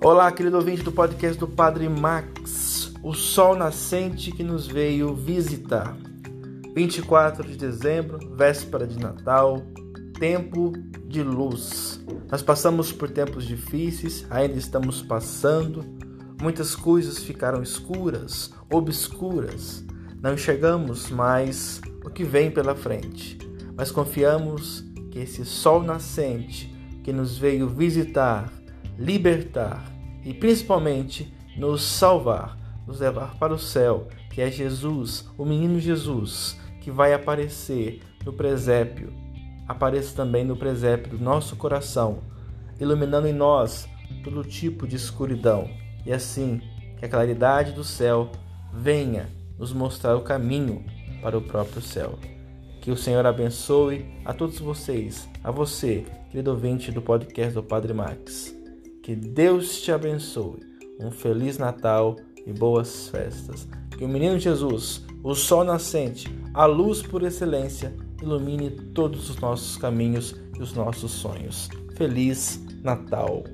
Olá, querido ouvinte do podcast do Padre Max, o sol nascente que nos veio visitar. 24 de dezembro, véspera de Natal, tempo de luz. Nós passamos por tempos difíceis, ainda estamos passando. Muitas coisas ficaram escuras, obscuras. Não enxergamos mais o que vem pela frente, mas confiamos que esse sol nascente que nos veio visitar, libertar e principalmente nos salvar, nos levar para o céu, que é Jesus, o menino Jesus, que vai aparecer no presépio. Apareça também no presépio do nosso coração, iluminando em nós todo tipo de escuridão, e assim que a claridade do céu venha nos mostrar o caminho para o próprio céu. Que o Senhor abençoe a todos vocês, a você, querido ouvinte do podcast do Padre Max. Que Deus te abençoe. Um feliz Natal e boas festas. Que o menino Jesus, o sol nascente, a luz por excelência, ilumine todos os nossos caminhos e os nossos sonhos. Feliz Natal!